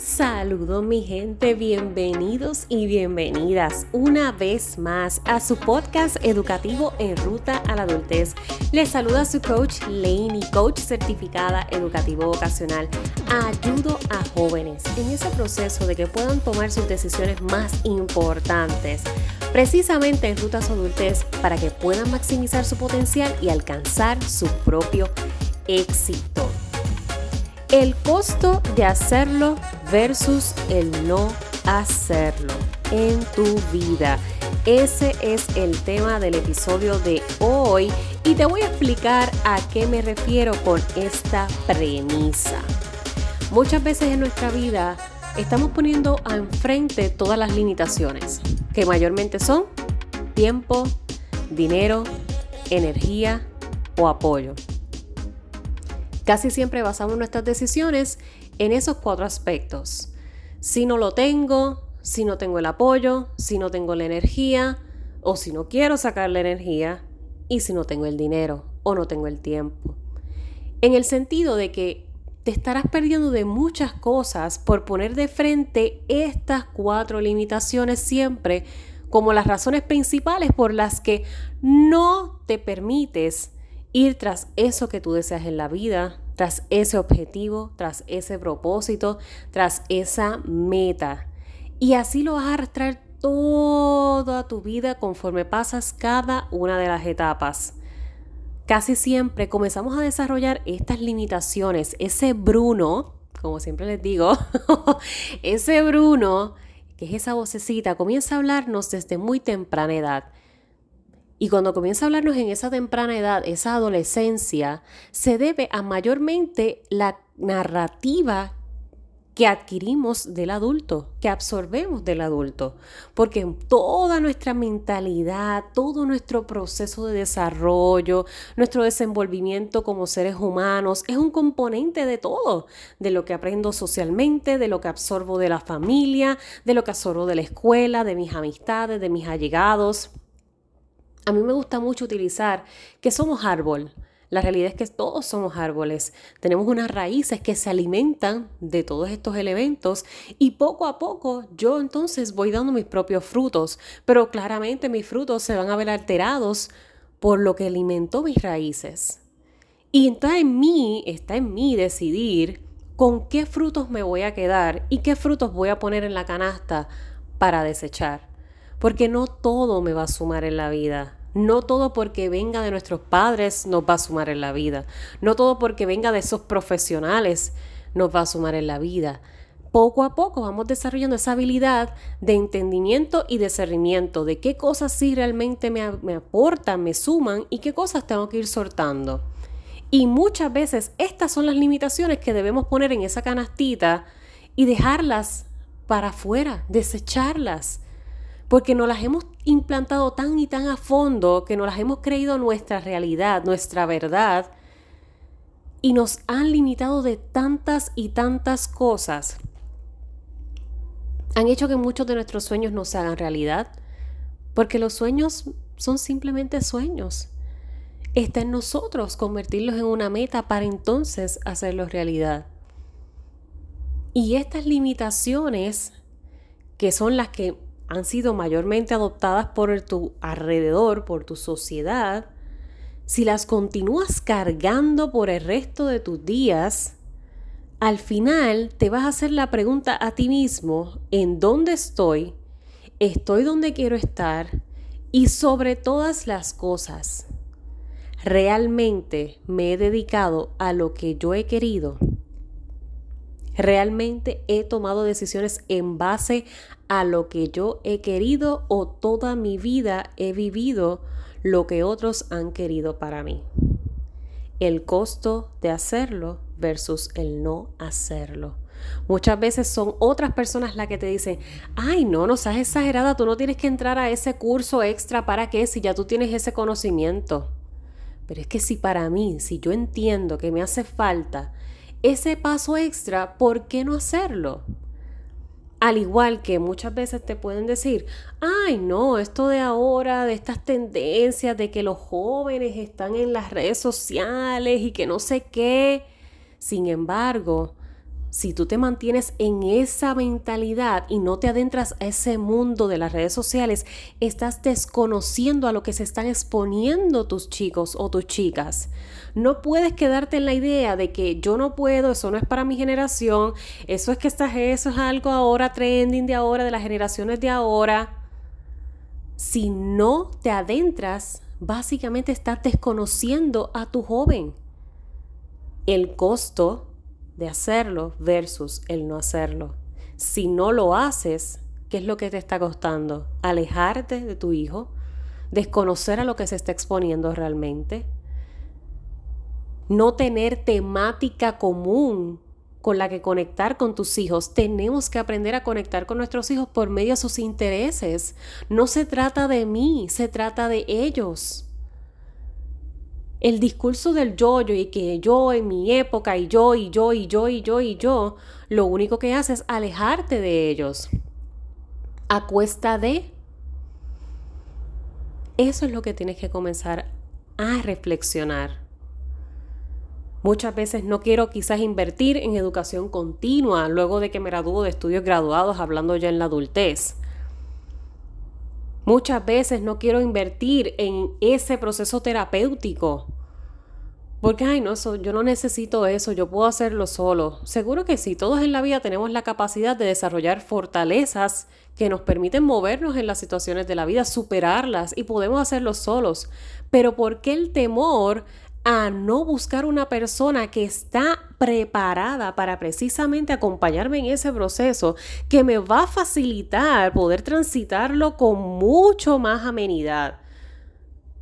Saludos mi gente, bienvenidos y bienvenidas una vez más a su podcast educativo en ruta a la adultez. Les saluda su coach Laney, coach certificada educativo vocacional. Ayudo a jóvenes en ese proceso de que puedan tomar sus decisiones más importantes, precisamente en ruta a adultez, para que puedan maximizar su potencial y alcanzar su propio éxito. El costo de hacerlo versus el no hacerlo en tu vida. Ese es el tema del episodio de hoy y te voy a explicar a qué me refiero con esta premisa. Muchas veces en nuestra vida estamos poniendo enfrente todas las limitaciones, que mayormente son tiempo, dinero, energía o apoyo. Casi siempre basamos nuestras decisiones en esos cuatro aspectos. Si no lo tengo, si no tengo el apoyo, si no tengo la energía, o si no quiero sacar la energía, y si no tengo el dinero o no tengo el tiempo. En el sentido de que te estarás perdiendo de muchas cosas por poner de frente estas cuatro limitaciones siempre como las razones principales por las que no te permites ir tras eso que tú deseas en la vida, tras ese objetivo, tras ese propósito, tras esa meta. Y así lo vas a arrastrar toda tu vida conforme pasas cada una de las etapas. Casi siempre comenzamos a desarrollar estas limitaciones, ese Bruno, como siempre les digo, ese Bruno, que es esa vocecita, comienza a hablarnos desde muy temprana edad. Y cuando comienza a hablarnos en esa temprana edad, esa adolescencia, se debe a mayormente la narrativa que adquirimos del adulto, que absorbemos del adulto, porque toda nuestra mentalidad, todo nuestro proceso de desarrollo, nuestro desenvolvimiento como seres humanos es un componente de todo, de lo que aprendo socialmente, de lo que absorbo de la familia, de lo que absorbo de la escuela, de mis amistades, de mis allegados. A mí me gusta mucho utilizar que somos árbol. La realidad es que todos somos árboles. Tenemos unas raíces que se alimentan de todos estos elementos y poco a poco yo entonces voy dando mis propios frutos, pero claramente mis frutos se van a ver alterados por lo que alimentó mis raíces. Y está en mí, está en mí decidir con qué frutos me voy a quedar y qué frutos voy a poner en la canasta para desechar porque no todo me va a sumar en la vida. No todo porque venga de nuestros padres nos va a sumar en la vida. No todo porque venga de esos profesionales nos va a sumar en la vida. Poco a poco vamos desarrollando esa habilidad de entendimiento y discernimiento de qué cosas sí realmente me, aportan, me suman y qué cosas tengo que ir sortando. Y muchas veces estas son las limitaciones que debemos poner en esa canastita y dejarlas para afuera, desecharlas porque nos las hemos implantado tan y tan a fondo que nos las hemos creído nuestra realidad, nuestra verdad, y nos han limitado de tantas y tantas cosas. Han hecho que muchos de nuestros sueños no se hagan realidad, porque los sueños son simplemente sueños. Está en nosotros convertirlos en una meta para entonces hacerlos realidad. Y estas limitaciones, que son las que han sido mayormente adoptadas por tu alrededor, por tu sociedad, si las continúas cargando por el resto de tus días, al final te vas a hacer la pregunta a ti mismo, ¿en dónde estoy? ¿Estoy donde quiero estar? Y sobre todas las cosas, ¿realmente me he dedicado a lo que yo he querido? ¿Realmente he tomado decisiones en base a lo que yo he querido o toda mi vida he vivido lo que otros han querido para mí? El costo de hacerlo versus el no hacerlo. Muchas veces son otras personas las que te dicen, ay, no, no seas exagerada, tú no tienes que entrar a ese curso extra para qué si ya tú tienes ese conocimiento. Pero es que si para mí, si yo entiendo que me hace falta ese paso extra, ¿por qué no hacerlo? Al igual que muchas veces te pueden decir, ay no, esto de ahora, de estas tendencias, de que los jóvenes están en las redes sociales y que no sé qué. Sin embargo, si tú te mantienes en esa mentalidad y no te adentras a ese mundo de las redes sociales, estás desconociendo a lo que se están exponiendo tus chicos o tus chicas. No puedes quedarte en la idea de que yo no puedo, eso no es para mi generación, eso es que estás, eso es algo ahora trending de ahora, de las generaciones de ahora. Si no te adentras, básicamente estás desconociendo a tu joven. El costo de hacerlo versus el no hacerlo. Si no lo haces, ¿qué es lo que te está costando? Alejarte de tu hijo, desconocer a lo que se está exponiendo realmente, no tener temática común con la que conectar con tus hijos. Tenemos que aprender a conectar con nuestros hijos por medio de sus intereses. No se trata de mí, se trata de ellos el discurso del yo, yo y que yo en mi época y yo y yo y yo y yo y yo, lo único que hace es alejarte de ellos. A cuesta de... Eso es lo que tienes que comenzar a reflexionar. Muchas veces no quiero quizás invertir en educación continua luego de que me gradúo de estudios graduados hablando ya en la adultez. Muchas veces no quiero invertir en ese proceso terapéutico. Porque, ay, no, yo no necesito eso, yo puedo hacerlo solo. Seguro que sí, todos en la vida tenemos la capacidad de desarrollar fortalezas que nos permiten movernos en las situaciones de la vida, superarlas y podemos hacerlo solos. Pero ¿por qué el temor a no buscar una persona que está preparada para precisamente acompañarme en ese proceso, que me va a facilitar poder transitarlo con mucho más amenidad,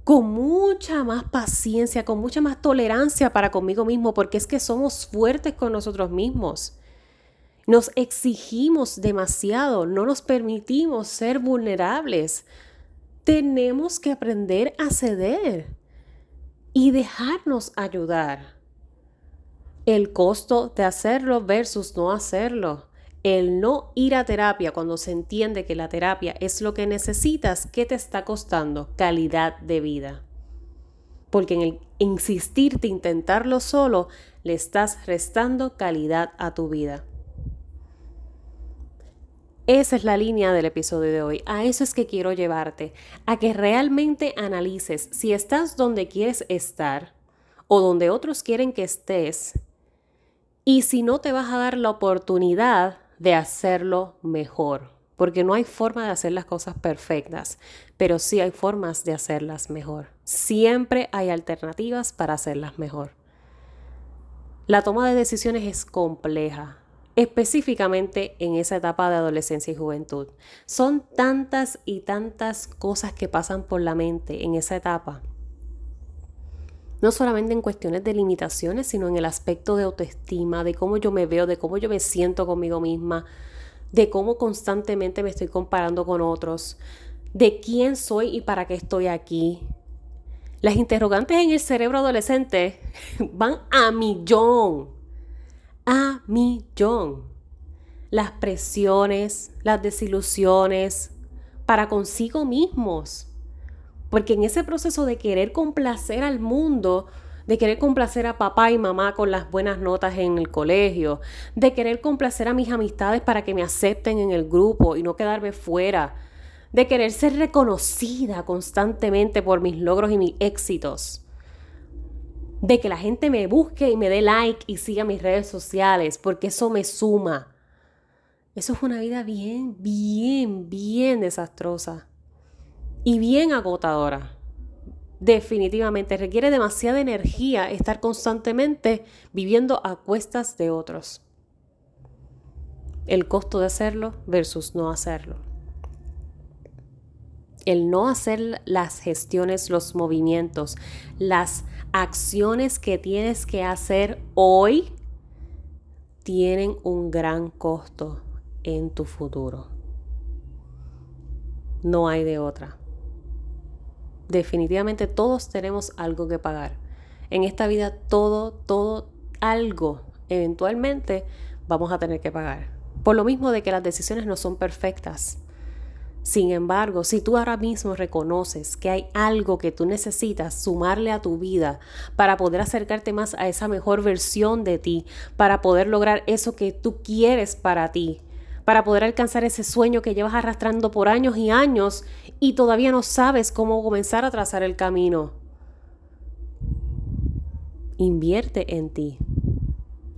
con mucha más paciencia, con mucha más tolerancia para conmigo mismo, porque es que somos fuertes con nosotros mismos. Nos exigimos demasiado, no nos permitimos ser vulnerables. Tenemos que aprender a ceder y dejarnos ayudar. El costo de hacerlo versus no hacerlo. El no ir a terapia cuando se entiende que la terapia es lo que necesitas, ¿qué te está costando? Calidad de vida. Porque en el insistirte, intentarlo solo, le estás restando calidad a tu vida. Esa es la línea del episodio de hoy. A eso es que quiero llevarte, a que realmente analices si estás donde quieres estar o donde otros quieren que estés y si no te vas a dar la oportunidad de hacerlo mejor. Porque no hay forma de hacer las cosas perfectas, pero sí hay formas de hacerlas mejor. Siempre hay alternativas para hacerlas mejor. La toma de decisiones es compleja, específicamente en esa etapa de adolescencia y juventud. Son tantas y tantas cosas que pasan por la mente en esa etapa. No solamente en cuestiones de limitaciones, sino en el aspecto de autoestima, de cómo yo me veo, de cómo yo me siento conmigo misma, de cómo constantemente me estoy comparando con otros, de quién soy y para qué estoy aquí. Las interrogantes en el cerebro adolescente van a millón a millón. Las presiones, las desilusiones para consigo mismos. Porque en ese proceso de querer complacer al mundo, de querer complacer a papá y mamá con las buenas notas en el colegio, de querer complacer a mis amistades para que me acepten en el grupo y no quedarme fuera, de querer ser reconocida constantemente por mis logros y mis éxitos de que la gente me busque y me dé like y siga mis redes sociales, porque eso me suma. Eso es una vida bien, bien, bien desastrosa y bien agotadora. Definitivamente requiere demasiada energía estar constantemente viviendo a cuestas de otros. El costo de hacerlo versus no hacerlo. El no hacer las gestiones, los movimientos, las acciones que tienes que hacer hoy tienen un gran costo en tu futuro. No hay de otra. Definitivamente todos tenemos algo que pagar. En esta vida todo, todo, algo, eventualmente vamos a tener que pagar. Por lo mismo de que las decisiones no son perfectas. Sin embargo, si tú ahora mismo reconoces que hay algo que tú necesitas sumarle a tu vida para poder acercarte más a esa mejor versión de ti, para poder lograr eso que tú quieres para ti, para poder alcanzar ese sueño que llevas arrastrando por años y años y todavía no sabes cómo comenzar a trazar el camino. Invierte en ti.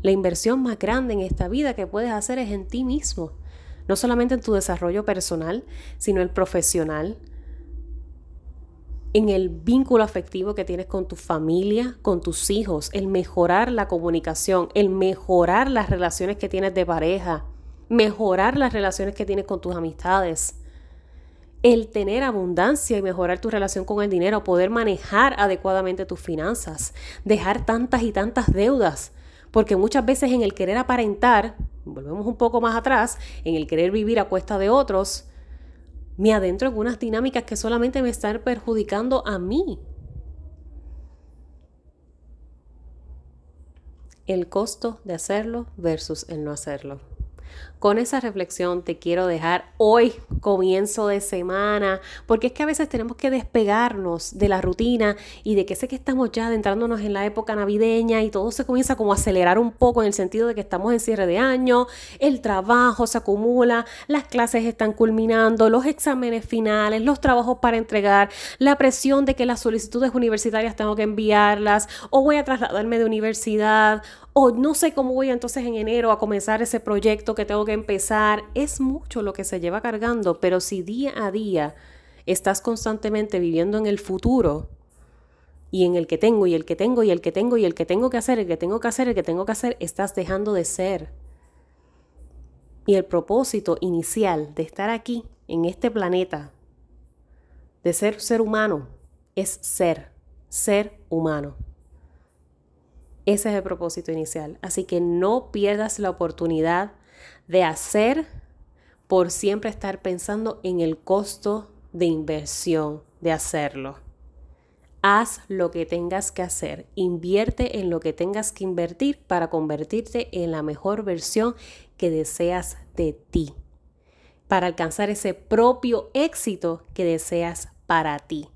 La inversión más grande en esta vida que puedes hacer es en ti mismo no solamente en tu desarrollo personal, sino el profesional, en el vínculo afectivo que tienes con tu familia, con tus hijos, el mejorar la comunicación, el mejorar las relaciones que tienes de pareja, mejorar las relaciones que tienes con tus amistades, el tener abundancia y mejorar tu relación con el dinero, poder manejar adecuadamente tus finanzas, dejar tantas y tantas deudas, porque muchas veces en el querer aparentar volvemos un poco más atrás, en el querer vivir a cuesta de otros, me adentro en unas dinámicas que solamente me están perjudicando a mí. El costo de hacerlo versus el no hacerlo. Con esa reflexión te quiero dejar hoy, comienzo de semana, porque es que a veces tenemos que despegarnos de la rutina y de que sé que estamos ya adentrándonos en la época navideña y todo se comienza como a acelerar un poco en el sentido de que estamos en cierre de año, el trabajo se acumula, las clases están culminando, los exámenes finales, los trabajos para entregar, la presión de que las solicitudes universitarias tengo que enviarlas o voy a trasladarme de universidad o no sé cómo voy entonces en enero a comenzar ese proyecto que tengo empezar. Es mucho lo que se lleva cargando, pero si día a día estás constantemente viviendo en el futuro y en el que tengo y el que tengo y el que tengo y el que tengo que hacer, el que tengo que hacer, el que tengo que hacer, estás dejando de ser. Y el propósito inicial de estar aquí, en este planeta, de ser ser humano, es ser, ser humano. Ese es el propósito inicial. Así que no pierdas la oportunidad de hacer por siempre estar pensando en el costo de inversión de hacerlo. Haz lo que tengas que hacer, invierte en lo que tengas que invertir para convertirte en la mejor versión que deseas de ti, para alcanzar ese propio éxito que deseas para ti,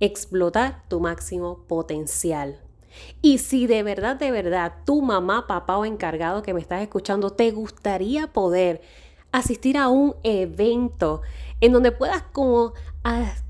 explotar tu máximo potencial. Y si de verdad, de verdad, tu mamá, papá o encargado que me estás escuchando, te gustaría poder asistir a un evento en donde puedas como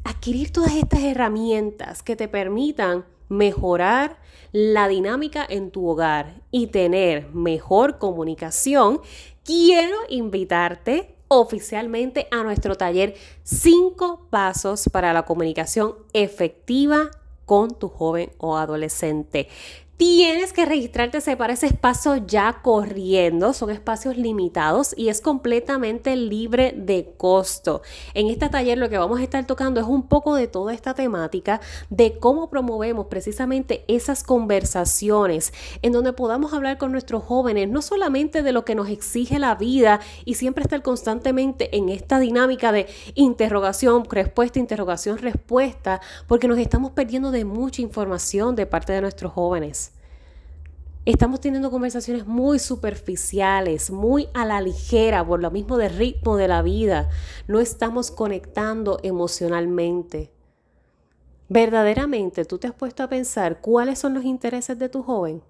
adquirir todas estas herramientas que te permitan mejorar la dinámica en tu hogar y tener mejor comunicación, quiero invitarte oficialmente a nuestro taller 5 pasos para la comunicación efectiva con tu joven o adolescente. Tienes que registrarte para ese espacio ya corriendo, son espacios limitados y es completamente libre de costo. En este taller lo que vamos a estar tocando es un poco de toda esta temática de cómo promovemos precisamente esas conversaciones en donde podamos hablar con nuestros jóvenes, no solamente de lo que nos exige la vida y siempre estar constantemente en esta dinámica de interrogación, respuesta, interrogación, respuesta, porque nos estamos perdiendo de mucha información de parte de nuestros jóvenes. Estamos teniendo conversaciones muy superficiales, muy a la ligera, por lo mismo del ritmo de la vida. No estamos conectando emocionalmente. ¿Verdaderamente tú te has puesto a pensar cuáles son los intereses de tu joven?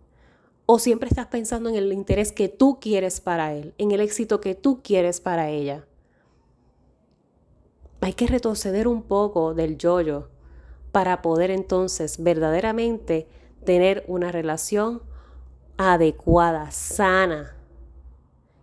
¿O siempre estás pensando en el interés que tú quieres para él, en el éxito que tú quieres para ella? Hay que retroceder un poco del yoyo para poder entonces verdaderamente tener una relación adecuada, sana,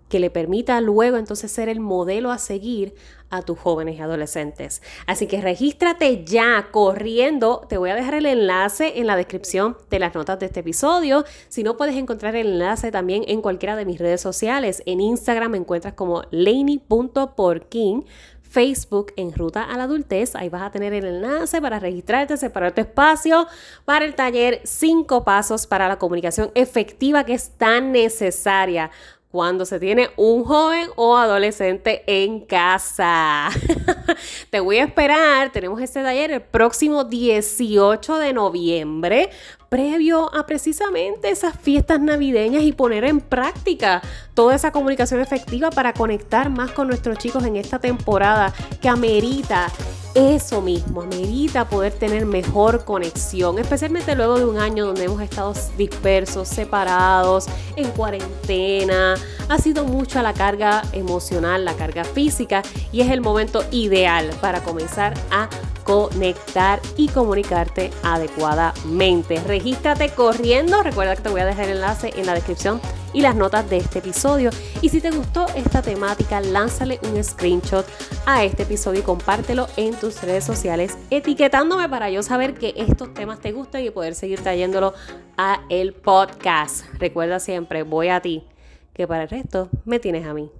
que le permita luego entonces ser el modelo a seguir a tus jóvenes y adolescentes. Así que regístrate ya corriendo. Te voy a dejar el enlace en la descripción de las notas de este episodio. Si no, puedes encontrar el enlace también en cualquiera de mis redes sociales. En Instagram me encuentras como laney.porking. Facebook en Ruta a la Adultez. Ahí vas a tener el enlace para registrarte, separar tu espacio para el taller 5 pasos para la comunicación efectiva que es tan necesaria cuando se tiene un joven o adolescente en casa. Te voy a esperar, tenemos este taller el próximo 18 de noviembre previo a precisamente esas fiestas navideñas y poner en práctica toda esa comunicación efectiva para conectar más con nuestros chicos en esta temporada que amerita eso mismo, amerita poder tener mejor conexión, especialmente luego de un año donde hemos estado dispersos, separados, en cuarentena. Ha sido mucha la carga emocional, la carga física y es el momento ideal para comenzar a conectar y comunicarte adecuadamente. Regístrate corriendo. Recuerda que te voy a dejar el enlace en la descripción y las notas de este episodio. Y si te gustó esta temática, lánzale un screenshot a este episodio y compártelo en tus redes sociales, etiquetándome para yo saber que estos temas te gustan y poder seguir trayéndolo a el podcast. Recuerda siempre, voy a ti, que para el resto me tienes a mí.